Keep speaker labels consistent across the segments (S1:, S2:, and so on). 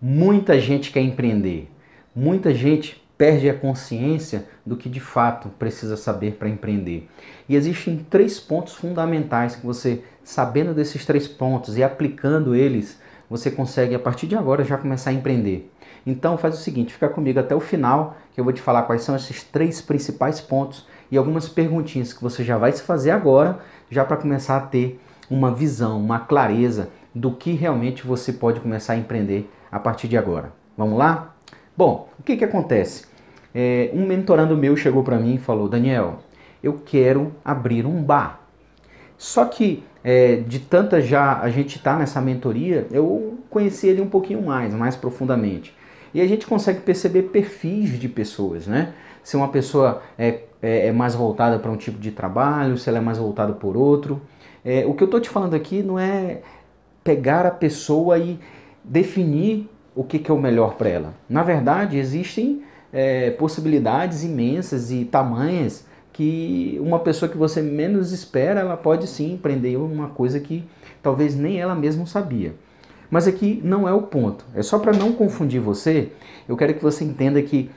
S1: Muita gente quer empreender, muita gente perde a consciência do que de fato precisa saber para empreender. E existem três pontos fundamentais que você, sabendo desses três pontos e aplicando eles, você consegue a partir de agora já começar a empreender. Então faz o seguinte, fica comigo até o final, que eu vou te falar quais são esses três principais pontos e algumas perguntinhas que você já vai se fazer agora, já para começar a ter uma visão, uma clareza do que realmente você pode começar a empreender a partir de agora. Vamos lá? Bom, o que, que acontece? É, um mentorando meu chegou para mim e falou: Daniel, eu quero abrir um bar. Só que é, de tanta já a gente está nessa mentoria, eu conheci ele um pouquinho mais, mais profundamente. E a gente consegue perceber perfis de pessoas, né? Se uma pessoa é, é, é mais voltada para um tipo de trabalho, se ela é mais voltada por outro. É, o que eu estou te falando aqui não é pegar a pessoa e definir o que, que é o melhor para ela. Na verdade, existem é, possibilidades imensas e tamanhas que uma pessoa que você menos espera, ela pode sim empreender uma coisa que talvez nem ela mesma sabia. Mas aqui não é o ponto. É só para não confundir você, eu quero que você entenda que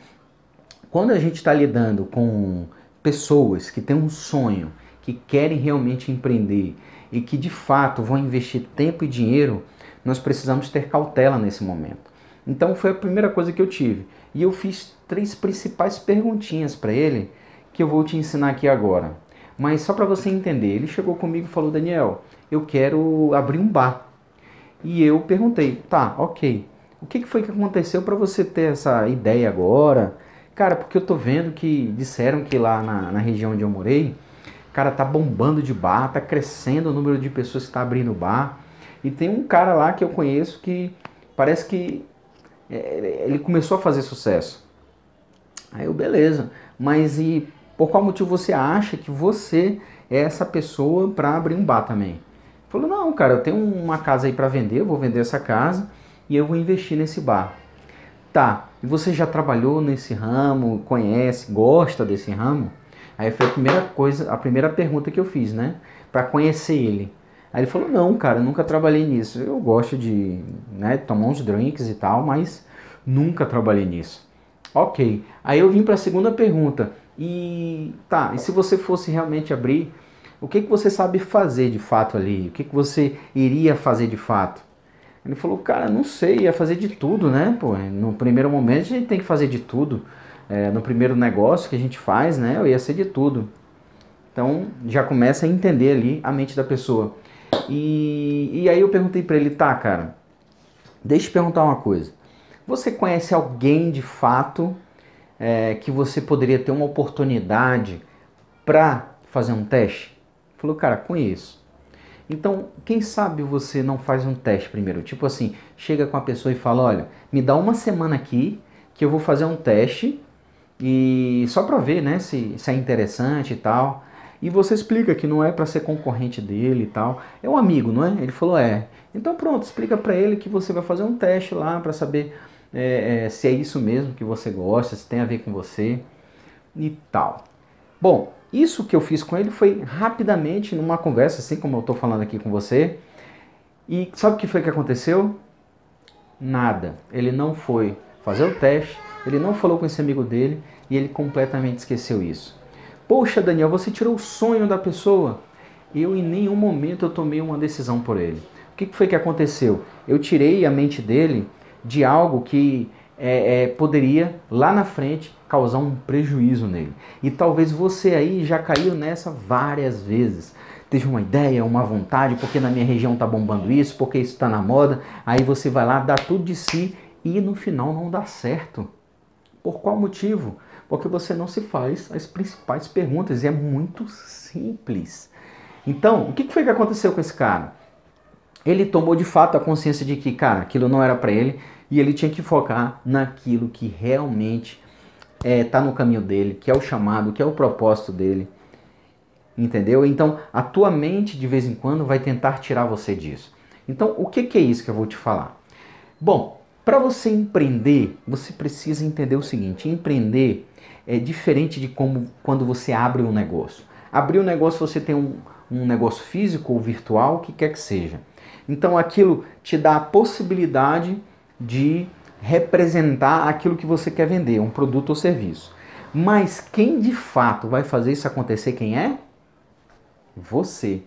S1: quando a gente está lidando com pessoas que têm um sonho, que querem realmente empreender e que de fato vão investir tempo e dinheiro, nós precisamos ter cautela nesse momento. Então foi a primeira coisa que eu tive. E eu fiz três principais perguntinhas para ele que eu vou te ensinar aqui agora. Mas só para você entender, ele chegou comigo e falou: Daniel, eu quero abrir um bar. E eu perguntei: tá, ok. O que foi que aconteceu para você ter essa ideia agora? Cara, porque eu tô vendo que disseram que lá na, na região onde eu morei, cara, tá bombando de bar, tá crescendo o número de pessoas que está abrindo bar. E tem um cara lá que eu conheço que parece que é, ele começou a fazer sucesso. Aí eu, beleza, mas e por qual motivo você acha que você é essa pessoa para abrir um bar também? Falou, não, cara, eu tenho uma casa aí para vender, eu vou vender essa casa e eu vou investir nesse bar. Tá, e você já trabalhou nesse ramo, conhece, gosta desse ramo? Aí foi a primeira coisa, a primeira pergunta que eu fiz, né? Para conhecer ele. Aí ele falou: Não, cara, nunca trabalhei nisso. Eu gosto de né, tomar uns drinks e tal, mas nunca trabalhei nisso. Ok. Aí eu vim para a segunda pergunta. E tá, e se você fosse realmente abrir, o que, que você sabe fazer de fato ali? O que, que você iria fazer de fato? Ele falou, cara, não sei, ia fazer de tudo, né? Pô, no primeiro momento a gente tem que fazer de tudo. É, no primeiro negócio que a gente faz, né? Eu ia ser de tudo. Então já começa a entender ali a mente da pessoa. E, e aí eu perguntei para ele, tá, cara, deixa eu te perguntar uma coisa. Você conhece alguém de fato é, que você poderia ter uma oportunidade para fazer um teste? Ele falou, cara, conheço. Então, quem sabe você não faz um teste primeiro? Tipo assim, chega com a pessoa e fala, olha, me dá uma semana aqui que eu vou fazer um teste e só para ver, né, se, se é interessante e tal. E você explica que não é para ser concorrente dele e tal. É um amigo, não é? Ele falou, é. Então pronto, explica para ele que você vai fazer um teste lá para saber é, é, se é isso mesmo que você gosta, se tem a ver com você e tal. Bom, isso que eu fiz com ele foi rapidamente numa conversa, assim como eu estou falando aqui com você. E sabe o que foi que aconteceu? Nada. Ele não foi fazer o teste, ele não falou com esse amigo dele e ele completamente esqueceu isso. Poxa, Daniel, você tirou o sonho da pessoa. Eu em nenhum momento eu tomei uma decisão por ele. O que foi que aconteceu? Eu tirei a mente dele de algo que é, é, poderia lá na frente causar um prejuízo nele. E talvez você aí já caiu nessa várias vezes. Teve uma ideia, uma vontade, porque na minha região tá bombando isso, porque isso está na moda. Aí você vai lá, dá tudo de si e no final não dá certo. Por qual motivo? Porque você não se faz as principais perguntas e é muito simples. Então, o que foi que aconteceu com esse cara? Ele tomou de fato a consciência de que, cara, aquilo não era para ele e ele tinha que focar naquilo que realmente está é, no caminho dele, que é o chamado, que é o propósito dele. Entendeu? Então, a tua mente de vez em quando vai tentar tirar você disso. Então, o que, que é isso que eu vou te falar? Bom, para você empreender, você precisa entender o seguinte: empreender é diferente de como quando você abre um negócio. Abrir um negócio, você tem um, um negócio físico ou virtual, o que quer que seja. Então aquilo te dá a possibilidade de representar aquilo que você quer vender, um produto ou serviço. Mas quem de fato vai fazer isso acontecer, quem é? Você.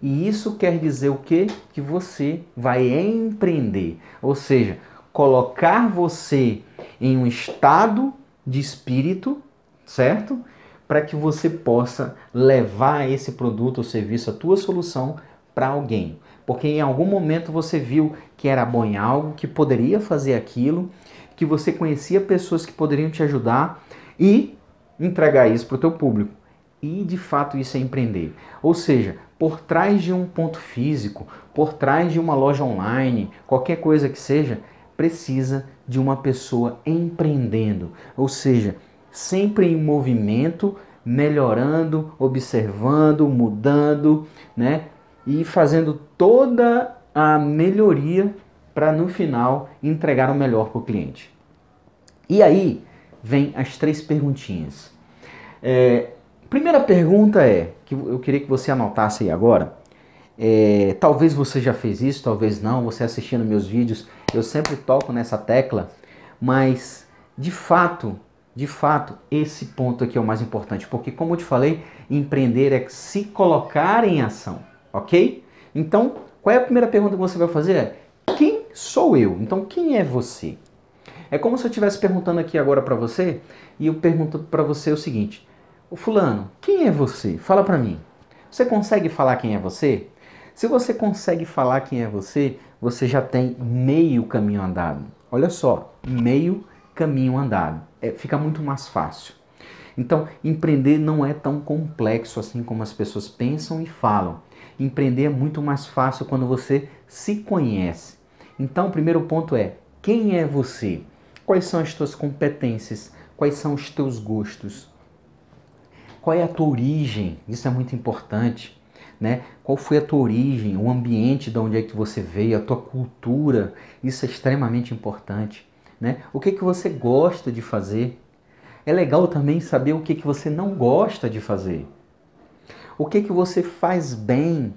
S1: E isso quer dizer o quê? Que você vai empreender. Ou seja, colocar você em um estado de espírito, certo? Para que você possa levar esse produto ou serviço, a tua solução, para alguém. Porque em algum momento você viu que era bom em algo, que poderia fazer aquilo, que você conhecia pessoas que poderiam te ajudar e entregar isso para o teu público. E de fato isso é empreender. Ou seja, por trás de um ponto físico, por trás de uma loja online, qualquer coisa que seja, precisa de uma pessoa empreendendo. Ou seja, sempre em movimento, melhorando, observando, mudando, né? E fazendo toda a melhoria para no final entregar o melhor para o cliente. E aí vem as três perguntinhas. É, primeira pergunta é, que eu queria que você anotasse aí agora. É, talvez você já fez isso, talvez não, você assistindo meus vídeos, eu sempre toco nessa tecla, mas de fato, de fato, esse ponto aqui é o mais importante, porque como eu te falei, empreender é se colocar em ação, ok? Então, qual é a primeira pergunta que você vai fazer? Quem sou eu? Então, quem é você? É como se eu estivesse perguntando aqui agora para você e eu pergunto para você o seguinte: o fulano, quem é você? Fala para mim. Você consegue falar quem é você? Se você consegue falar quem é você, você já tem meio caminho andado. Olha só, meio caminho andado. É, fica muito mais fácil. Então, empreender não é tão complexo assim como as pessoas pensam e falam. Empreender é muito mais fácil quando você se conhece. Então, o primeiro ponto é: quem é você? Quais são as tuas competências? Quais são os teus gostos? Qual é a tua origem? Isso é muito importante. Né? Qual foi a tua origem, o ambiente de onde é que você veio, a tua cultura? Isso é extremamente importante. Né? O que, que você gosta de fazer? É legal também saber o que, que você não gosta de fazer. O que, que você faz bem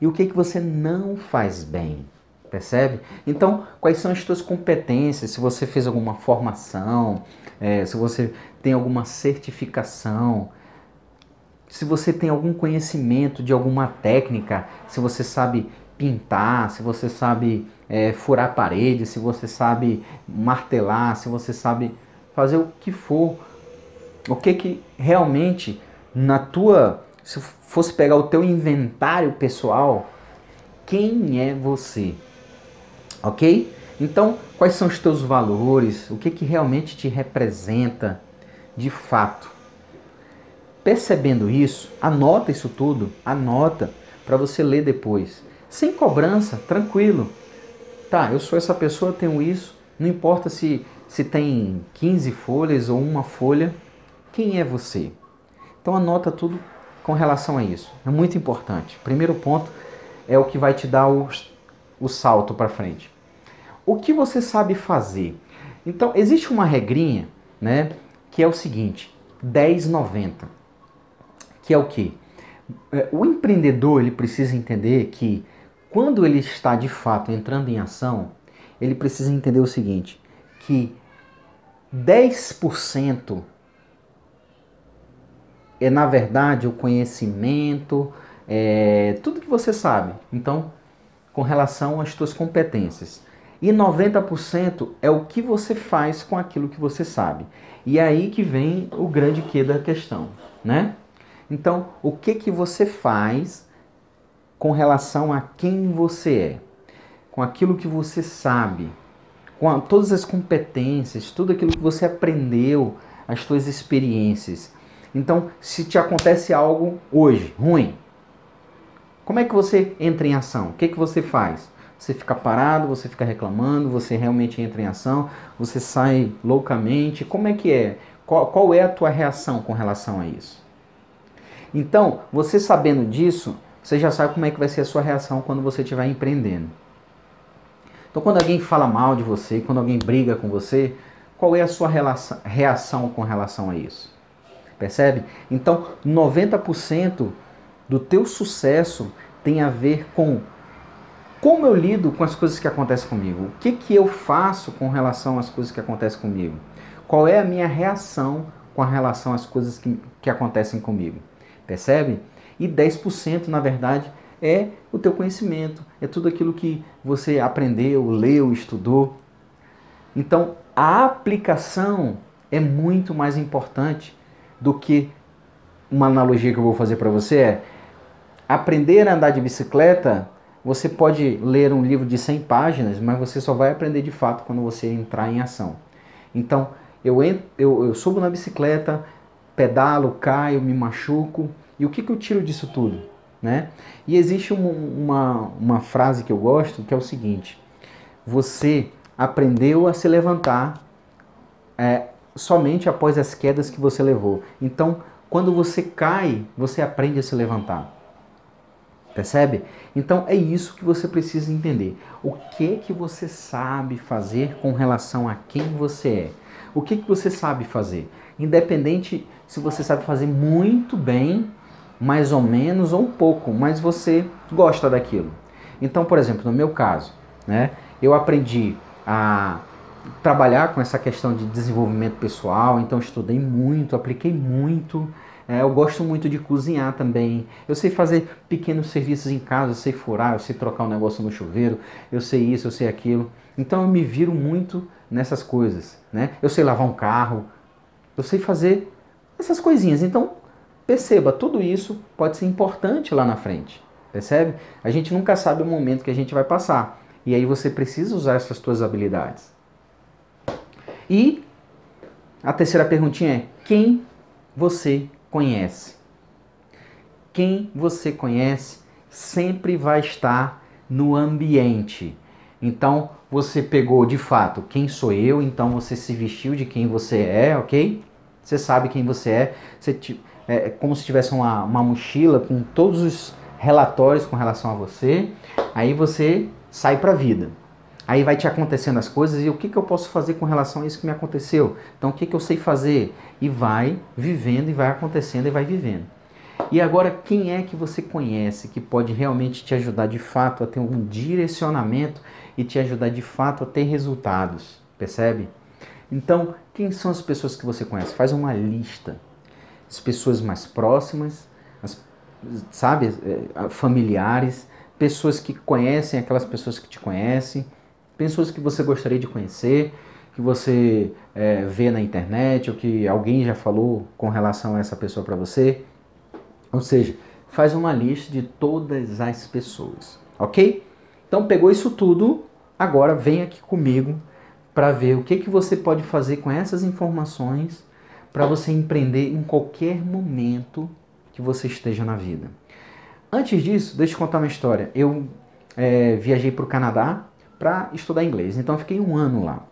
S1: e o que, que você não faz bem. Percebe? Então, quais são as suas competências? Se você fez alguma formação, é, se você tem alguma certificação, se você tem algum conhecimento de alguma técnica, se você sabe pintar, se você sabe é, furar parede, se você sabe martelar, se você sabe fazer o que for, o que que realmente na tua, se fosse pegar o teu inventário pessoal, quem é você? Ok? Então, quais são os teus valores? O que, que realmente te representa de fato? Percebendo isso, anota isso tudo, anota para você ler depois. Sem cobrança, tranquilo. Tá, eu sou essa pessoa, tenho isso. Não importa se, se tem 15 folhas ou uma folha. Quem é você? Então anota tudo com relação a isso. É muito importante. Primeiro ponto é o que vai te dar o, o salto para frente. O que você sabe fazer? Então, existe uma regrinha, né, que é o seguinte, 10,90, que é o que? É, o empreendedor, ele precisa entender que quando ele está de fato entrando em ação, ele precisa entender o seguinte, que 10% é na verdade o conhecimento, é, tudo que você sabe. Então, com relação às suas competências. E 90% é o que você faz com aquilo que você sabe. E é aí que vem o grande que da questão, né? Então, o que que você faz com relação a quem você é? Com aquilo que você sabe, com a, todas as competências, tudo aquilo que você aprendeu, as suas experiências. Então, se te acontece algo hoje ruim, como é que você entra em ação? O que, que você faz? Você fica parado, você fica reclamando, você realmente entra em ação, você sai loucamente. Como é que é? Qual, qual é a tua reação com relação a isso? Então, você sabendo disso, você já sabe como é que vai ser a sua reação quando você estiver empreendendo. Então, quando alguém fala mal de você, quando alguém briga com você, qual é a sua relação, reação com relação a isso? Percebe? Então, 90% do teu sucesso tem a ver com Como eu lido com as coisas que acontecem comigo? O que, que eu faço com relação às coisas que acontecem comigo? Qual é a minha reação com relação às coisas que, que acontecem comigo? Percebe? E 10%, na verdade, é o teu conhecimento, é tudo aquilo que você aprendeu, leu, estudou. Então, a aplicação é muito mais importante do que uma analogia que eu vou fazer para você é aprender a andar de bicicleta você pode ler um livro de 100 páginas, mas você só vai aprender de fato quando você entrar em ação. Então, eu, eu, eu subo na bicicleta, pedalo, caio, me machuco, e o que, que eu tiro disso tudo? Né? E existe um, uma, uma frase que eu gosto que é o seguinte: você aprendeu a se levantar é, somente após as quedas que você levou. Então, quando você cai, você aprende a se levantar. Percebe? Então é isso que você precisa entender. O que que você sabe fazer com relação a quem você é? O que que você sabe fazer? Independente se você sabe fazer muito bem, mais ou menos ou um pouco, mas você gosta daquilo. Então, por exemplo, no meu caso, né, eu aprendi a trabalhar com essa questão de desenvolvimento pessoal, então estudei muito, apliquei muito é, eu gosto muito de cozinhar também. Eu sei fazer pequenos serviços em casa, eu sei furar, eu sei trocar um negócio no chuveiro, eu sei isso, eu sei aquilo. Então eu me viro muito nessas coisas, né? Eu sei lavar um carro, eu sei fazer essas coisinhas. Então perceba, tudo isso pode ser importante lá na frente, percebe? A gente nunca sabe o momento que a gente vai passar. E aí você precisa usar essas suas habilidades. E a terceira perguntinha é: quem você conhece. Quem você conhece sempre vai estar no ambiente. Então, você pegou de fato quem sou eu, então você se vestiu de quem você é, ok? Você sabe quem você é. Você, é como se tivesse uma, uma mochila com todos os relatórios com relação a você. Aí você sai para a vida. Aí vai te acontecendo as coisas e o que, que eu posso fazer com relação a isso que me aconteceu? Então o que, que eu sei fazer? E vai vivendo e vai acontecendo e vai vivendo. E agora, quem é que você conhece que pode realmente te ajudar de fato a ter um direcionamento e te ajudar de fato a ter resultados? Percebe? Então, quem são as pessoas que você conhece? Faz uma lista. As pessoas mais próximas, as, sabe, eh, familiares, pessoas que conhecem aquelas pessoas que te conhecem pessoas que você gostaria de conhecer, que você é, vê na internet ou que alguém já falou com relação a essa pessoa para você. Ou seja, faz uma lista de todas as pessoas, ok? Então pegou isso tudo, agora vem aqui comigo para ver o que, que você pode fazer com essas informações para você empreender em qualquer momento que você esteja na vida. Antes disso, deixa eu contar uma história. Eu é, viajei para o Canadá para estudar inglês. Então eu fiquei um ano lá.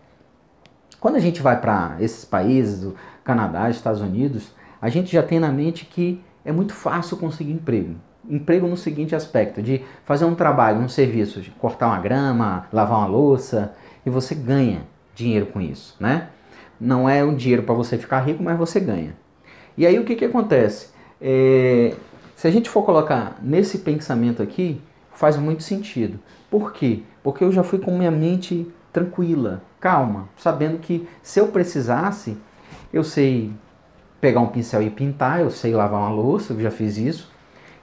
S1: Quando a gente vai para esses países, do Canadá, Estados Unidos, a gente já tem na mente que é muito fácil conseguir emprego. Emprego no seguinte aspecto, de fazer um trabalho, um serviço, de cortar uma grama, lavar uma louça, e você ganha dinheiro com isso, né? Não é um dinheiro para você ficar rico, mas você ganha. E aí o que, que acontece? É, se a gente for colocar nesse pensamento aqui, faz muito sentido. Por quê? Porque eu já fui com minha mente tranquila, calma, sabendo que se eu precisasse, eu sei pegar um pincel e pintar, eu sei lavar uma louça, eu já fiz isso,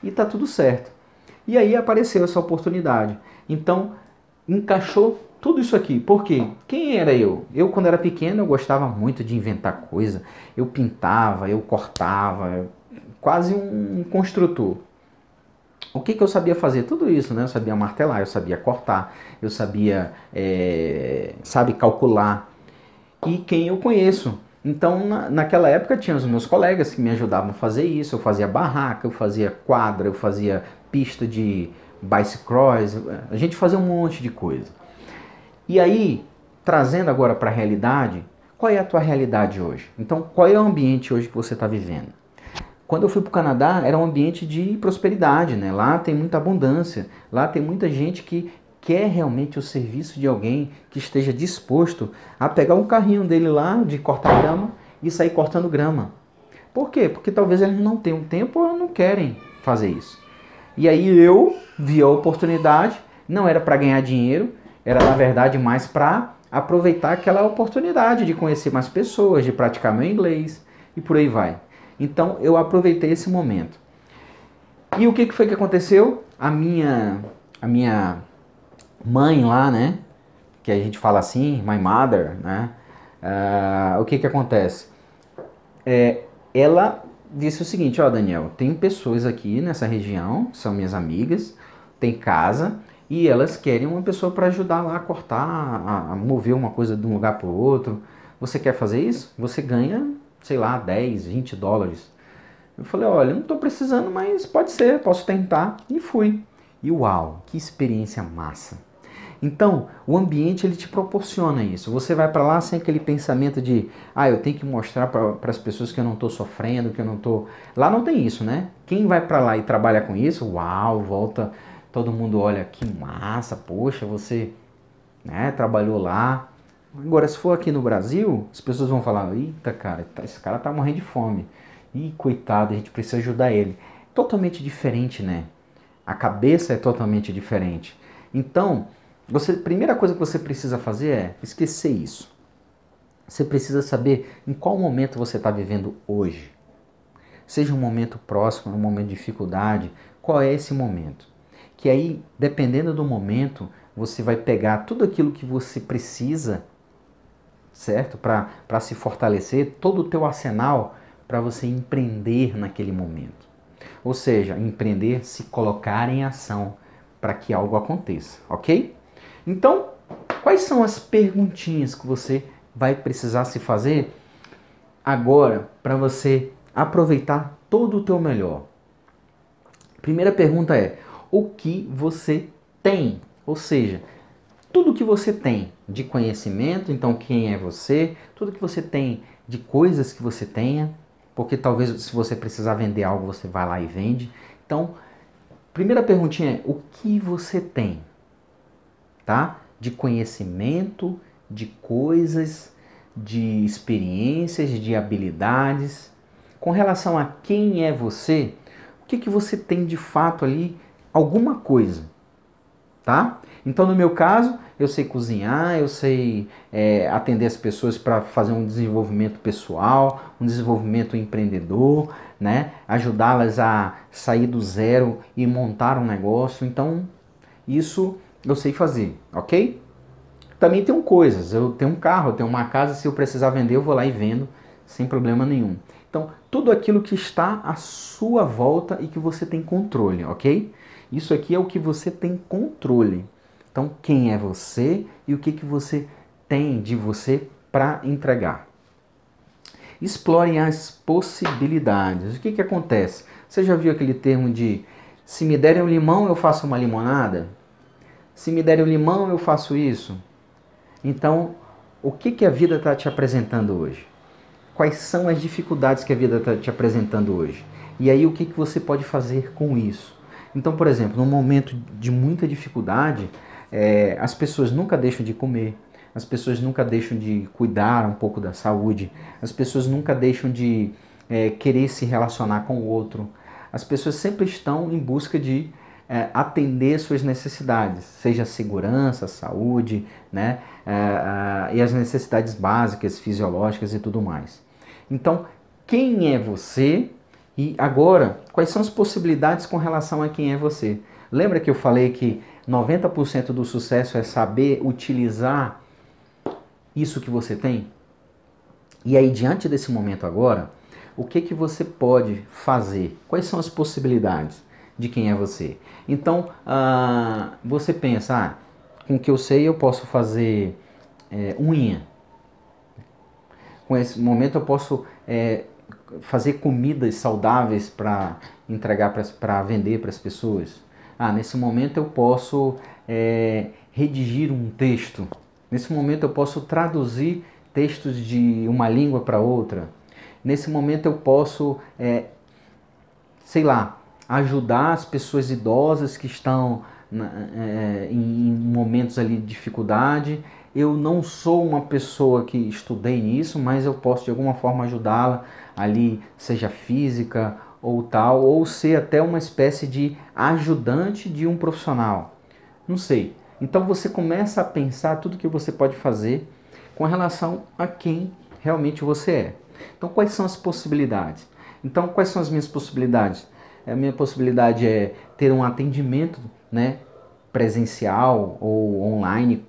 S1: e tá tudo certo. E aí apareceu essa oportunidade. Então, encaixou tudo isso aqui. Por quê? Quem era eu? Eu, quando era pequeno, eu gostava muito de inventar coisa. Eu pintava, eu cortava, quase um construtor. O que, que eu sabia fazer? Tudo isso, né? Eu sabia martelar, eu sabia cortar, eu sabia, é, sabe, calcular. E quem eu conheço. Então, na, naquela época, tinha os meus colegas que me ajudavam a fazer isso. Eu fazia barraca, eu fazia quadra, eu fazia pista de bicycross. A gente fazia um monte de coisa. E aí, trazendo agora para a realidade, qual é a tua realidade hoje? Então, qual é o ambiente hoje que você está vivendo? Quando eu fui para o Canadá, era um ambiente de prosperidade, né? Lá tem muita abundância, lá tem muita gente que quer realmente o serviço de alguém que esteja disposto a pegar um carrinho dele lá de cortar grama e sair cortando grama. Por quê? Porque talvez eles não tenham tempo ou não querem fazer isso. E aí eu vi a oportunidade Não era para ganhar dinheiro, era na verdade mais para aproveitar aquela oportunidade de conhecer mais pessoas, de praticar meu inglês e por aí vai. Então eu aproveitei esse momento. E o que, que foi que aconteceu? A minha, a minha mãe lá, né? Que a gente fala assim, my mother, né? Uh, o que que acontece? É, ela disse o seguinte, ó Daniel, tem pessoas aqui nessa região, são minhas amigas, tem casa e elas querem uma pessoa para ajudar lá a cortar, a, mover uma coisa de um lugar para o outro. Você quer fazer isso? Você ganha, sei lá, 10, 20 dólares. Eu falei, olha, não estou precisando, mas pode ser, posso tentar. E fui. E uau, que experiência massa. Então, o ambiente ele te proporciona isso. Você vai para lá sem aquele pensamento de, ah, eu tenho que mostrar para as pessoas que eu não estou sofrendo, que eu não estou. Lá não tem isso, né? Quem vai para lá e trabalha com isso, uau, volta, todo mundo olha que massa, poxa, você, né, trabalhou lá. Agora, se for aqui no Brasil, as pessoas vão falar, eita, cara, tá, esse cara tá morrendo de fome. Ih, coitado, a gente precisa ajudar ele. Totalmente diferente, né? A cabeça é totalmente diferente. Então, você, primeira coisa que você precisa fazer é esquecer isso. Você precisa saber em qual momento você está vivendo hoje. Seja um momento próximo, um momento de dificuldade, qual é esse momento? Que aí, dependendo do momento, você vai pegar tudo aquilo que você precisa, certo? Para se fortalecer, todo o teu arsenal para você empreender naquele momento. Ou seja, empreender, se colocar em ação para que algo aconteça, ok? Então, quais são as perguntinhas que você vai precisar se fazer agora para você aproveitar todo o teu melhor? Primeira pergunta é: o que você tem? Ou seja, tudo que você tem de conhecimento, então quem é você, tudo que você tem de coisas que você tenha, porque talvez se você precisar vender algo, você vai lá e vende. Então, primeira perguntinha é: o que você tem? tá? De conhecimento, de coisas, de experiências, de habilidades. Com relação a quem é você, o que, que você tem de fato ali? Alguma coisa, tá? Então, no meu caso, eu sei cozinhar, eu sei é, atender as pessoas para fazer um desenvolvimento pessoal, um desenvolvimento empreendedor, né? Ajudá-las a sair do zero e montar um negócio. Então, isso eu sei fazer, ok? Também tenho coisas, eu tenho um carro, eu tenho uma casa, se eu precisar vender, eu vou lá e vendo sem problema nenhum. Então, tudo aquilo que está à sua volta e que você tem controle, ok? Isso aqui é o que você tem controle. Então, quem é você e o que, que você tem de você para entregar. Explorem as possibilidades. O que, que acontece? Você já viu aquele termo de se me derem um limão, eu faço uma limonada? Se me derem o limão, eu faço isso. Então, o que, que a vida está te apresentando hoje? Quais são as dificuldades que a vida está te apresentando hoje? E aí, o que, que você pode fazer com isso? Então, por exemplo, num momento de muita dificuldade, é, as pessoas nunca deixam de comer, as pessoas nunca deixam de cuidar um pouco da saúde, as pessoas nunca deixam de é, querer se relacionar com o outro, as pessoas sempre estão em busca de é, atender suas necessidades, seja segurança, saúde, né, é, é, e as necessidades básicas, fisiológicas e tudo mais. Então, quem é você? E agora, quais são as possibilidades com relação a quem é você? Lembra que eu falei que 90% do sucesso é saber utilizar isso que você tem? E aí, diante desse momento agora, o que, que você pode fazer? Quais são as possibilidades? de quem é você. Então, ah, você pensa, ah, com o que eu sei eu posso fazer é, unha. Com esse momento eu posso é, fazer comidas saudáveis para entregar, para vender para as pessoas. Ah, nesse momento eu posso é, redigir um texto. Nesse momento eu posso traduzir textos de uma língua para outra. Nesse momento eu posso, é, sei lá, ajudar as pessoas idosas que estão é, em momentos ali de dificuldade. Eu não sou uma pessoa que estudei nisso, mas eu posso de alguma forma ajudá-la ali, seja física ou tal, ou ser até uma espécie de ajudante de um profissional. Não sei. Então você começa a pensar tudo que você pode fazer com relação a quem realmente você é. Então quais são as possibilidades? Então quais são as minhas possibilidades? A minha possibilidade é ter um atendimento, né, presencial ou online,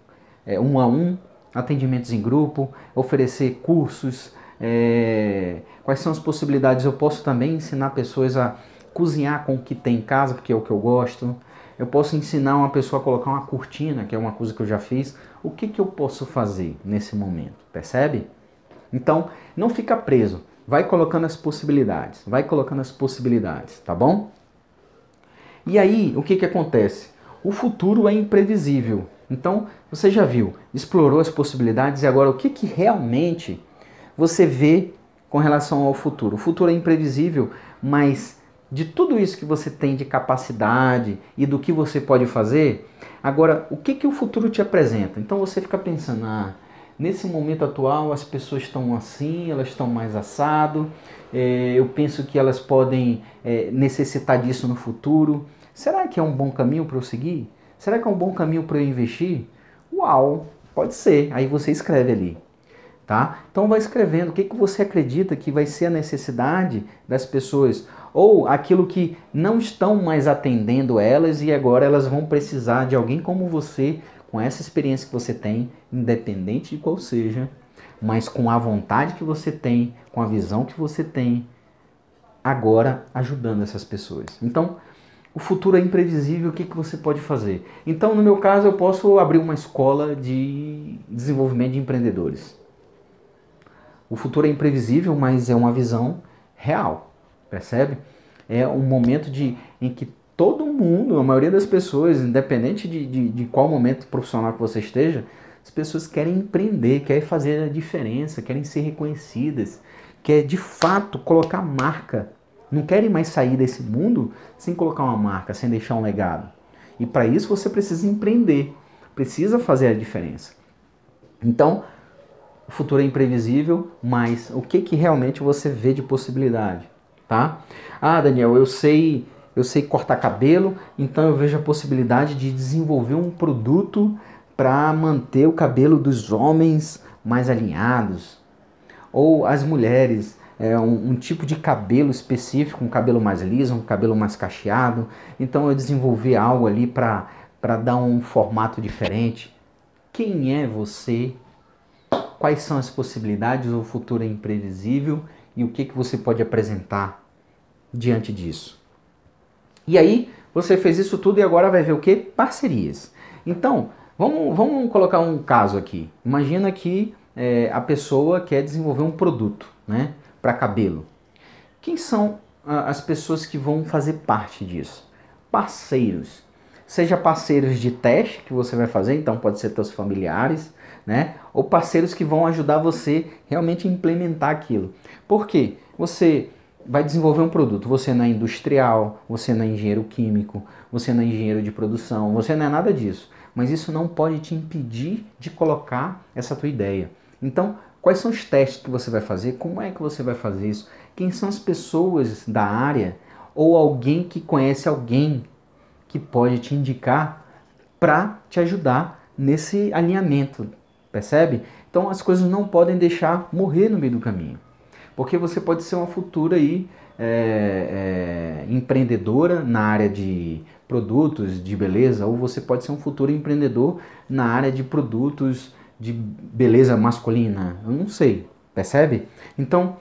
S1: é, um a um, atendimentos em grupo, oferecer cursos. É, quais são as possibilidades? Eu posso também ensinar pessoas a cozinhar com o que tem em casa, porque é o que eu gosto. Eu posso ensinar uma pessoa a colocar uma cortina, que é uma coisa que eu já fiz. O que, que eu posso fazer nesse momento? Percebe? Então, não fica preso. Vai colocando as possibilidades. Vai colocando as possibilidades, tá bom? E aí, o que, que acontece? O futuro é imprevisível. Então, você já viu, explorou as possibilidades e agora o que, que realmente você vê com relação ao futuro? O futuro é imprevisível, mas de tudo isso que você tem de capacidade e do que você pode fazer, agora o que, que o futuro te apresenta? Então você fica pensando, ah, nesse momento atual as pessoas estão assim, elas estão mais assado, é, eu penso que elas podem é, necessitar disso no futuro. Será que é um bom caminho para eu seguir? Será que é um bom caminho para eu investir? Uau, pode ser. Aí você escreve ali. Tá? Então vai escrevendo o que, que você acredita que vai ser a necessidade das pessoas ou aquilo que não estão mais atendendo elas e agora elas vão precisar de alguém como você, com essa experiência que você tem, independente de qual seja, mas com a vontade que você tem, com a visão que você tem, agora ajudando essas pessoas. Então, o futuro é imprevisível, o que, que você pode fazer? Então, no meu caso, eu posso abrir uma escola de desenvolvimento de empreendedores. O futuro é imprevisível, mas é uma visão real. Percebe? É um momento de, em que todo mundo, a maioria das pessoas, independente de, de, de qual momento profissional que você esteja, as pessoas querem empreender, querem fazer a diferença, querem ser reconhecidas, quer de fato colocar marca. Não querem mais sair desse mundo sem colocar uma marca, sem deixar um legado. E para isso você precisa empreender, precisa fazer a diferença. Então, o futuro é imprevisível, mas o que, que realmente você vê de possibilidade? tá? Ah, Daniel, eu sei, eu sei cortar cabelo, então eu vejo a possibilidade de desenvolver um produto para manter o cabelo dos homens mais alinhados. Ou as mulheres, é, um, um, tipo de cabelo específico, um cabelo mais liso, um cabelo mais cacheado. Então eu desenvolvi algo ali para dar um formato diferente. Quem é você? Quais são as possibilidades? O futuro é imprevisível e o que, que você pode apresentar diante disso. E aí, você fez isso tudo e agora vai ver o que? Parcerias. Então, vamos, vamos colocar um caso aqui. Imagina que é, a pessoa quer desenvolver um produto né, para cabelo. Quem são as pessoas que vão fazer parte disso? Parceiros. Seja parceiros de teste que você vai fazer, então pode ser seus familiares, né? Ou parceiros que vão ajudar você realmente a implementar aquilo. Por quê? Você vai desenvolver um produto. Você não é industrial, você não é engenheiro químico, você não é engenheiro de produção, você não é nada disso. Mas isso não pode te impedir de colocar essa tua ideia. Então, quais são os testes que você vai fazer? Como é que você vai fazer isso? Quem são as pessoas da área ou alguém que conhece alguém que pode te indicar para te ajudar nesse alinhamento, percebe? Então as coisas não podem deixar morrer no meio do caminho. Porque você pode ser uma futura aí, é, é, empreendedora na área de produtos de beleza, ou você pode ser um futuro empreendedor na área de produtos de beleza masculina. Eu não sei, percebe? Então,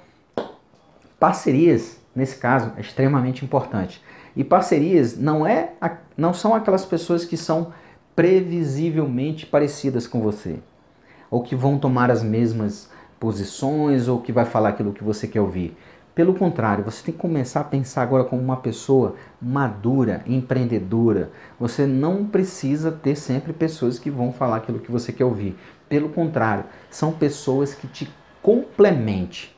S1: parcerias, nesse caso, é extremamente importante. E parcerias não, é, não são aquelas pessoas que são previsivelmente parecidas com você, ou que vão tomar as mesmas posições ou que vai falar aquilo que você quer ouvir. Pelo contrário, você tem que começar a pensar agora como uma pessoa madura, empreendedora. Você não precisa ter sempre pessoas que vão falar aquilo que você quer ouvir. Pelo contrário, são pessoas que te complementem.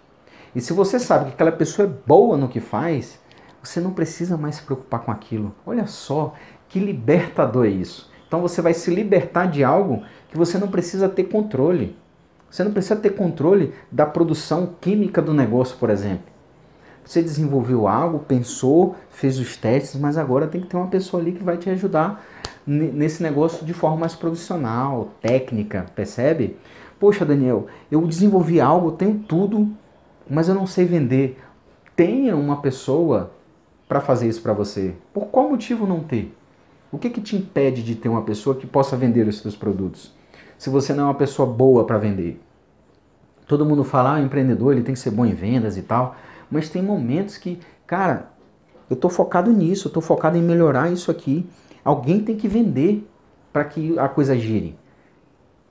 S1: E se você sabe que aquela pessoa é boa no que faz, você não precisa mais se preocupar com aquilo. Olha só que libertador é isso. Então você vai se libertar de algo que você não precisa ter controle. Você não precisa ter controle da produção química do negócio, por exemplo. Você desenvolveu algo, pensou, fez os testes, mas agora tem que ter uma pessoa ali que vai te ajudar nesse negócio de forma mais profissional, técnica, percebe? Poxa, Daniel, eu desenvolvi algo, tenho tudo, mas eu não sei vender. Tenha uma pessoa para fazer isso para você. Por qual motivo não ter? O que, que te impede de ter uma pessoa que possa vender os seus produtos? Se você não é uma pessoa boa para vender. Todo mundo fala, ah, o empreendedor ele tem que ser bom em vendas e tal, mas tem momentos que, cara, eu estou focado nisso, estou focado em melhorar isso aqui. Alguém tem que vender para que a coisa gire.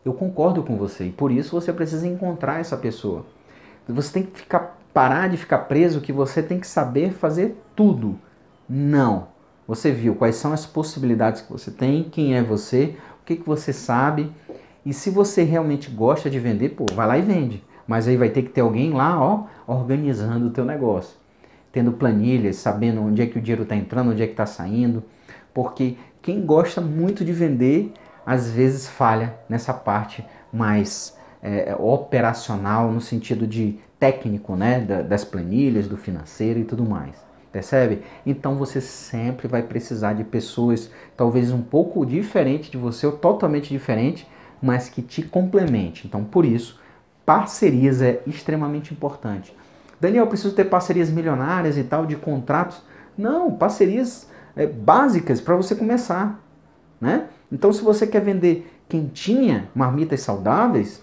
S1: Eu concordo com você e por isso você precisa encontrar essa pessoa. Você tem que ficar parar de ficar preso que você tem que saber fazer tudo. Não. Você viu quais são as possibilidades que você tem, quem é você, o que, que você sabe. E se você realmente gosta de vender, pô, vai lá e vende. Mas aí vai ter que ter alguém lá, ó, organizando o teu negócio. Tendo planilhas, sabendo onde é que o dinheiro está entrando, onde é que está saindo. Porque quem gosta muito de vender, às vezes falha nessa parte mais é, operacional, no sentido de técnico, né, das planilhas, do financeiro e tudo mais. Percebe? Então você sempre vai precisar de pessoas talvez um pouco diferente de você ou totalmente diferente, mas que te complemente. Então, por isso, parcerias é extremamente importante. Daniel, eu preciso ter parcerias milionárias e tal, de contratos. Não, parcerias é, básicas para você começar. Né? Então, se você quer vender quentinha, marmitas saudáveis,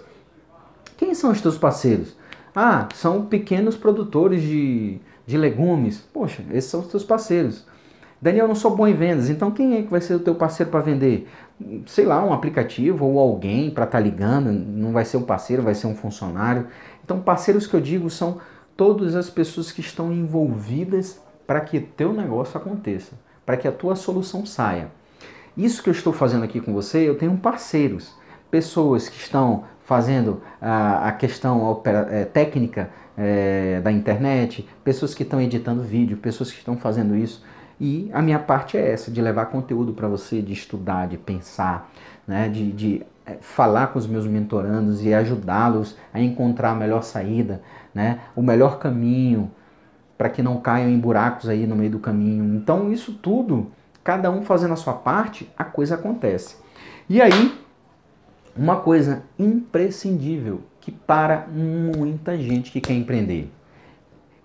S1: quem são os teus parceiros? Ah, são pequenos produtores de, de legumes. Poxa, esses são os teus parceiros. Daniel, eu não sou bom em vendas, então quem é que vai ser o teu parceiro para vender? Sei lá, um aplicativo ou alguém para estar tá ligando, não vai ser um parceiro, vai ser um funcionário. Então, parceiros que eu digo são todas as pessoas que estão envolvidas para que teu negócio aconteça, para que a tua solução saia. Isso que eu estou fazendo aqui com você, eu tenho parceiros, pessoas que estão fazendo a, a questão opera, é, técnica é, da internet, pessoas que estão editando vídeo, pessoas que estão fazendo isso. E a minha parte é essa, de levar conteúdo para você, de estudar, de pensar, né, de, de é, falar com os meus mentorandos e ajudá-los a encontrar a melhor saída, né, o melhor caminho, para que não caiam em buracos aí no meio do caminho. Então, isso tudo, cada um fazendo a sua parte, a coisa acontece. E aí, uma coisa imprescindível que para muita gente que quer empreender,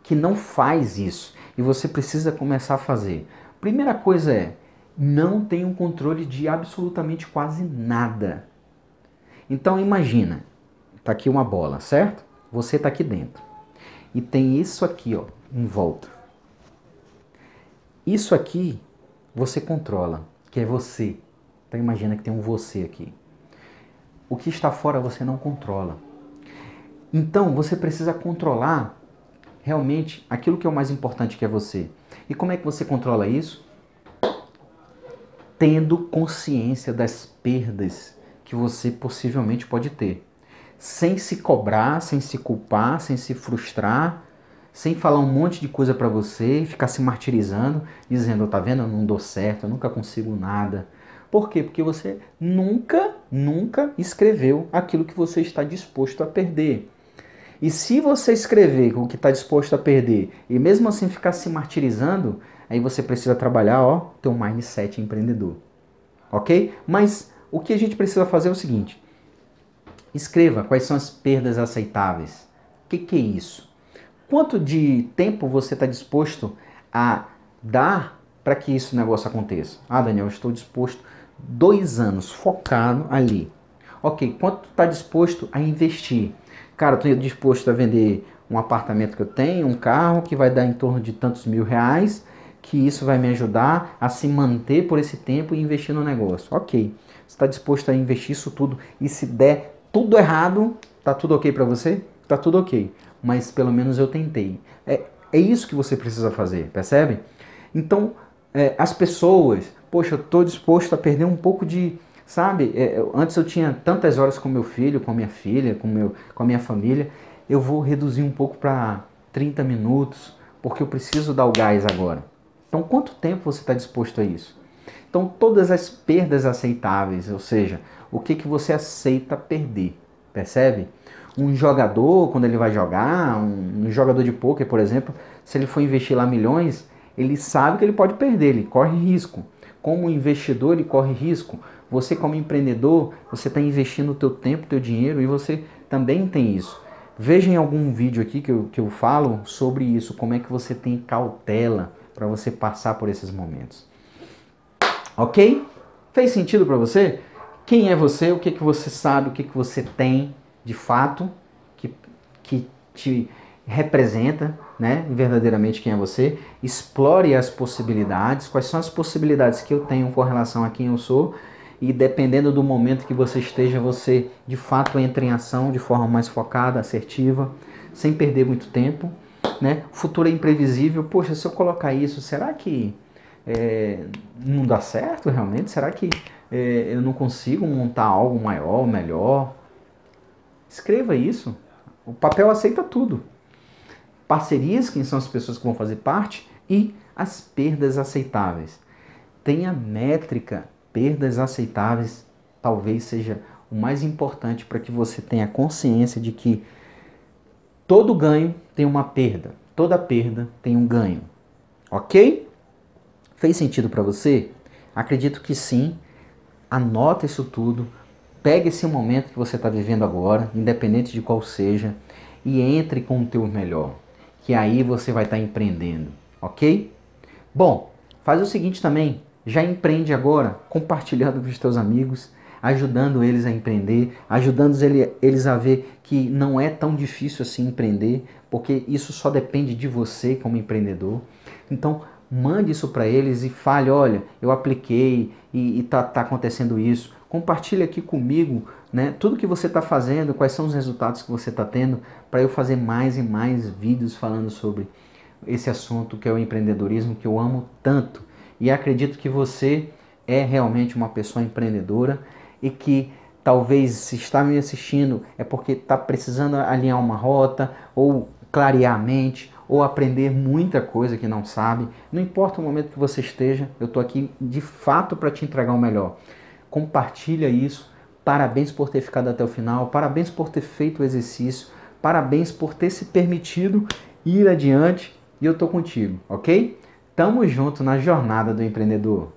S1: que não faz isso e você precisa começar a fazer. Primeira coisa é não tem um controle de absolutamente quase nada. Então imagina, tá aqui uma bola, certo? Você tá aqui dentro e tem isso aqui, ó, em volta. Isso aqui você controla, que é você. Então imagina que tem um você aqui. O que está fora você não controla. Então você precisa controlar realmente aquilo que é o mais importante que é você. E como é que você controla isso? Tendo consciência das perdas que você possivelmente pode ter. Sem se cobrar, sem se culpar, sem se frustrar, sem falar um monte de coisa para você e ficar se martirizando, dizendo, tá vendo, eu não dou certo, eu nunca consigo nada, por quê? Porque você nunca, nunca escreveu aquilo que você está disposto a perder. E se você escrever o que está disposto a perder e mesmo assim ficar se martirizando, aí você precisa trabalhar, ó, teu mindset empreendedor. Ok? Mas o que a gente precisa fazer é o seguinte: escreva quais são as perdas aceitáveis. O que, que é isso? Quanto de tempo você está disposto a dar para que esse negócio aconteça? Ah, Daniel, estou disposto dois anos focado ali. Ok, quanto tu está disposto a investir? Cara, estou disposto a vender um apartamento que eu tenho, um carro que vai dar em torno de tantos mil reais, que isso vai me ajudar a se manter por esse tempo e investir no negócio. Ok, você está disposto a investir isso tudo e se der tudo errado, tá tudo ok para você? Tá tudo ok, mas pelo menos eu tentei. É, é isso que você precisa fazer, percebe? Então, é, as pessoas poxa, eu estou disposto a perder um pouco de, sabe? É, antes eu tinha tantas horas com meu filho, com minha filha, com, meu, com a minha família, eu vou reduzir um pouco para 30 minutos, porque eu preciso dar o gás agora. Então, quanto tempo você está disposto a isso? Então, todas as perdas aceitáveis, ou seja, o que, que você aceita perder, percebe? Um jogador, quando ele vai jogar, um, um jogador de pôquer, por exemplo, se ele for investir lá milhões, ele sabe que ele pode perder, ele corre risco. Como investidor ele corre risco. Você como empreendedor, você está investindo o teu tempo, teu dinheiro e você também tem isso. Veja em algum vídeo aqui que eu, que eu falo sobre isso, como é que você tem cautela para você passar por esses momentos. Ok? Fez sentido para você? Quem é você? O que, que você sabe? O que, que você tem de fato que, que te representa, né? Verdadeiramente quem é você. Explore as possibilidades. Quais são as possibilidades que eu tenho com relação a quem eu sou? E dependendo do momento que você esteja, você de fato entra em ação de forma mais focada, assertiva, sem perder muito tempo. Né? O futuro é imprevisível. Poxa, se eu colocar isso, será que é, não dá certo realmente? Será que é, eu não consigo montar algo maior, melhor? Escreva isso. O papel aceita tudo. Parcerias, quem são as pessoas que vão fazer parte, e as perdas aceitáveis. Tenha métrica, perdas aceitáveis talvez seja o mais importante para que você tenha consciência de que todo ganho tem uma perda, toda perda tem um ganho. Ok? Fez sentido para você? Acredito que sim. Anota isso tudo. Pegue esse momento que você está vivendo agora, independente de qual seja, e entre com o teu melhor, que aí você vai estar tá empreendendo, ok? Bom, faz o seguinte também, já empreende agora, compartilhando com os teus amigos, ajudando eles a empreender, ajudando eles a ver que não é tão difícil assim empreender, porque isso só depende de você como empreendedor. Então, mande isso para eles e fale, olha, eu apliquei e está tá acontecendo isso. Compartilhe aqui comigo né, tudo que você está fazendo, quais são os resultados que você está tendo, para eu fazer mais e mais vídeos falando sobre esse assunto que é o empreendedorismo, que eu amo tanto. E acredito que você é realmente uma pessoa empreendedora e que talvez se está me assistindo é porque está precisando alinhar uma rota ou clarear a mente ou aprender muita coisa que não sabe. Não importa o momento que você esteja, eu estou aqui de fato para te entregar o melhor. Compartilha isso. Parabéns por ter ficado até o final. Parabéns por ter feito o exercício. Parabéns por ter se permitido ir adiante. E eu estou contigo, ok? Tamo junto na jornada do empreendedor.